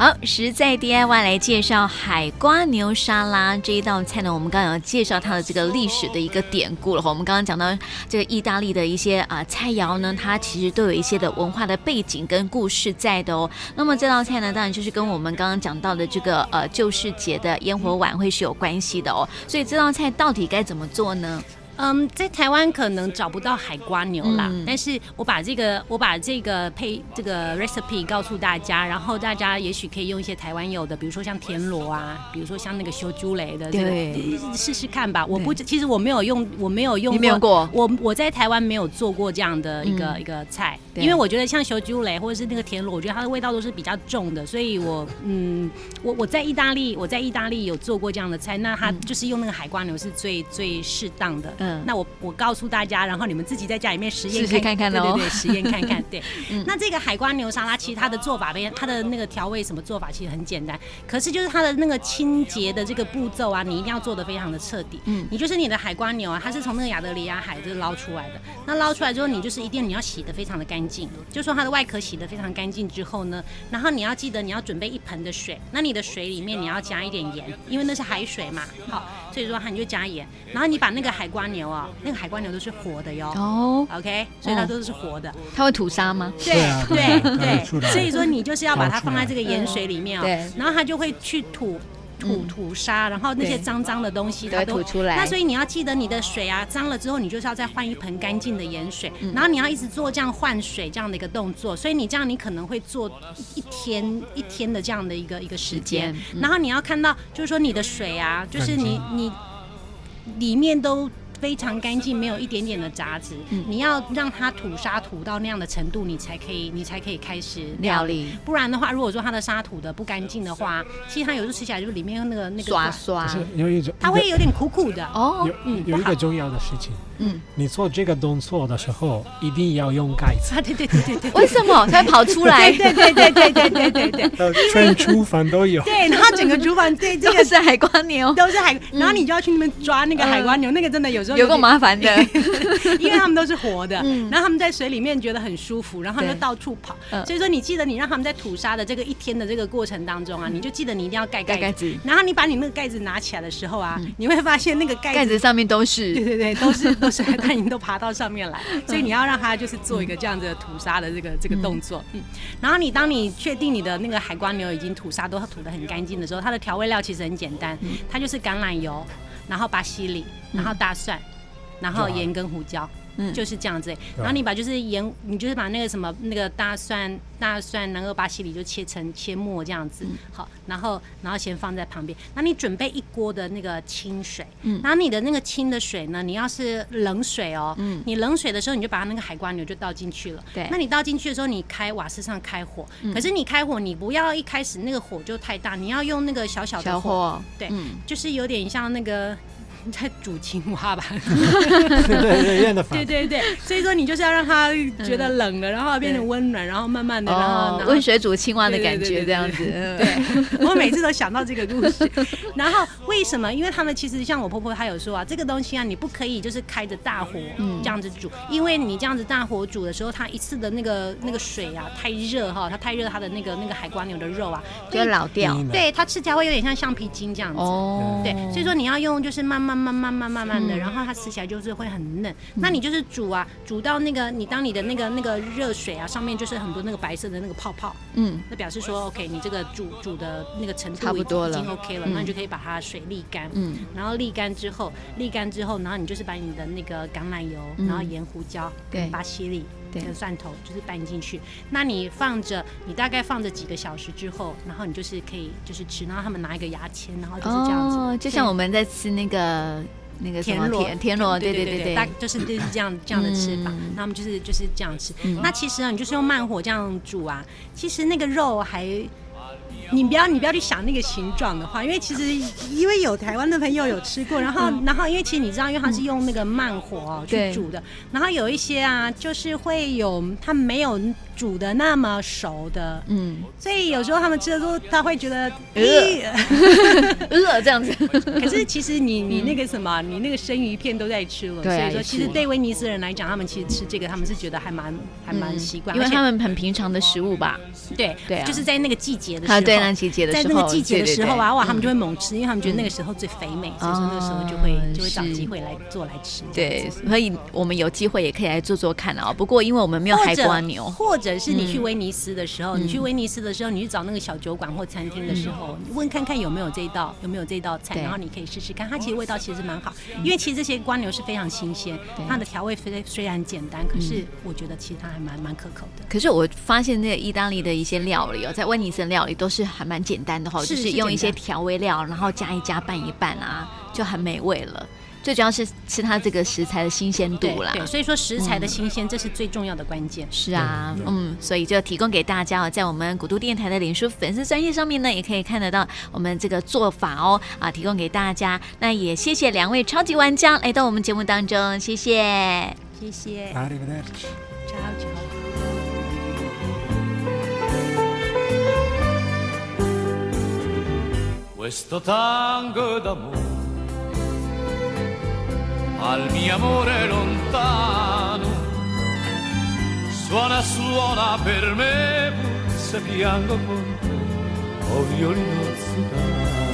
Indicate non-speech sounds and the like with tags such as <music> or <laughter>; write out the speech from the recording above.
好，实在 DIY 来介绍海瓜牛沙拉这一道菜呢，我们刚刚有介绍它的这个历史的一个典故了哈。我们刚刚讲到这个意大利的一些啊、菜肴呢，它其实都有一些的文化的背景跟故事在的哦。那么这道菜呢，当然就是跟我们刚刚讲到的这个呃旧市节的烟火晚会是有关系的哦。所以这道菜到底该怎么做呢？嗯，在台湾可能找不到海瓜牛啦，嗯、但是我把这个我把这个配这个 recipe 告诉大家，然后大家也许可以用一些台湾有的，比如说像田螺啊，比如说像那个修猪雷的，这个，对，试试看吧。我不，其实我没有用，我没有用过，没有过。我我在台湾没有做过这样的一个、嗯、一个菜，因为我觉得像修猪雷或者是那个田螺，我觉得它的味道都是比较重的，所以我嗯，我我在意大利，我在意大利有做过这样的菜，那它就是用那个海瓜牛是最最适当的。嗯，那我我告诉大家，然后你们自己在家里面实验看看，对对对，实验看看。对，<laughs> 那这个海瓜牛沙拉，其实它的做法，它的那个调味什么做法，其实很简单。可是就是它的那个清洁的这个步骤啊，你一定要做的非常的彻底。嗯，你就是你的海瓜牛啊，它是从那个亚德里亚海就是捞出来的。那捞出来之后，你就是一定你要洗的非常的干净，就说它的外壳洗的非常干净之后呢，然后你要记得你要准备一盆的水，那你的水里面你要加一点盐，因为那是海水嘛。好，所以说它你就加盐，然后你把那个海瓜牛啊。那个海瓜牛都是活的哟，哦，OK，所以它都是活的。它会吐沙吗？对对对，所以说你就是要把它放在这个盐水里面哦，对，然后它就会去吐吐吐沙，然后那些脏脏的东西它都吐出来。那所以你要记得你的水啊脏了之后，你就是要再换一盆干净的盐水，然后你要一直做这样换水这样的一个动作。所以你这样你可能会做一天一天的这样的一个一个时间，然后你要看到就是说你的水啊，就是你你里面都。非常干净，没有一点点的杂质。嗯、你要让它吐沙土到那样的程度，你才可以，你才可以开始料理。料理不然的话，如果说它的沙土的不干净的话，其实它有时候吃起来就是里面那个那个刷刷，有一种它会有点苦苦的哦。有嗯，有一个重要的事情，嗯，你做这个动作的时候一定要用盖子。啊，对对对对对。<laughs> 为什么它会跑出来？对对对对对对对对对。全厨房都有。对，然后整个厨房对这个是海瓜牛，都是海，然后你就要去那边抓那个海瓜牛，那个真的有时候有够麻烦的。因为他们都是活的，然后他们在水里面觉得很舒服，然后就到处跑。所以说，你记得你让他们在吐沙的这个一天的这个过程当中啊，你就记得你一定要盖盖子。然后你把你那个盖子拿起来的时候啊，你会发现那个盖盖子上面都是，对对对，都是都是，它已经都爬到上面来。<laughs> 所以你要让它就是做一个这样子的吐沙的这个这个动作。嗯，然后你当你确定你的那个海瓜牛已经吐沙都吐得很干净的时候，它的调味料其实很简单，它就是橄榄油，然后巴西里，然后大蒜。然后盐跟胡椒，嗯，就是这样子。然后你把就是盐，你就是把那个什么那个大蒜、大蒜，然后巴西里就切成切末这样子。好，然后然后先放在旁边。那你准备一锅的那个清水，嗯，然后你的那个清的水呢，你要是冷水哦，嗯，你冷水的时候你就把它那个海瓜牛就倒进去了。对，那你倒进去的时候，你开瓦斯上开火，可是你开火你不要一开始那个火就太大，你要用那个小小的火，对，就是有点像那个。你 <laughs> 在煮青蛙吧？对对对，所以说你就是要让它觉得冷了，然后变成温暖，然后慢慢的，然后温水煮青蛙的感觉这样子。对，我每次都想到这个故事。然后为什么？因为他们其实像我婆婆，她有说啊，这个东西啊，你不可以就是开着大火这样子煮，因为你这样子大火煮的时候，它一次的那个那个水啊太热哈，它太热，它的那个那个海瓜牛的肉啊就老掉。对，它吃起来会有点像橡皮筋这样子。哦。对，所以说你要用就是慢慢。慢慢慢慢慢慢的，然后它吃起来就是会很嫩。那你就是煮啊，煮到那个你当你的那个那个热水啊，上面就是很多那个白色的那个泡泡，嗯，那表示说 OK，你这个煮煮的那个程度差不多，已经 OK 了，那你就可以把它水沥干，嗯，然后沥干之后，沥干之后，然后你就是把你的那个橄榄油，然后盐、胡椒巴西里。跟蒜头就是拌进去，那你放着，你大概放着几个小时之后，然后你就是可以就是吃，然后他们拿一个牙签，然后就是这样子，哦，就像我们在吃那个那个田螺，田螺，对对对对，大就是就是这样这样的吃法，那他们就是就是这样吃。那其实啊，你就是用慢火这样煮啊，其实那个肉还。你不要，你不要去想那个形状的话，因为其实因为有台湾的朋友有吃过，然后然后因为其实你知道，因为它是用那个慢火哦去煮的，然后有一些啊，就是会有它没有煮的那么熟的，嗯，所以有时候他们吃的时候，他会觉得，呃，饿 <laughs> 这样子。<laughs> 可是其实你你那个什么，你那个生鱼片都在吃了，所以说其实对威尼斯人来讲，他们其实吃这个，他们是觉得还蛮还蛮习惯，因为他们很平常的食物吧。对对，就是在那个季节的时候，对那季节的时候，在那个季节的时候啊，哇，他们就会猛吃，因为他们觉得那个时候最肥美，所以说那个时候就会就会找机会来做来吃。对，所以我们有机会也可以来做做看啊。不过因为我们没有海瓜牛，或者是你去威尼斯的时候，你去威尼斯的时候，你去找那个小酒馆或餐厅的时候，问看看有没有这一道，有没有这一道菜，然后你可以试试看，它其实味道其实蛮好，因为其实这些蜗牛是非常新鲜，它的调味虽虽然简单，可是我觉得其实它还蛮蛮可口的。可是我发现那个意大利的一些料理哦，在威尼斯料理都是还蛮简单的哈，就是用一些调味料，然后加一加拌一拌啊，就很美味了。最主要是吃它这个食材的新鲜度啦，对，所以说食材的新鲜，这是最重要的关键。是啊，嗯，所以就提供给大家哦，在我们古都电台的脸书粉丝专页上面呢，也可以看得到我们这个做法哦，啊，提供给大家。那也谢谢两位超级玩家来到我们节目当中，谢谢，谢谢。超 al mio amore lontano. Suona, suona per me, se piango con te, o violino zitano.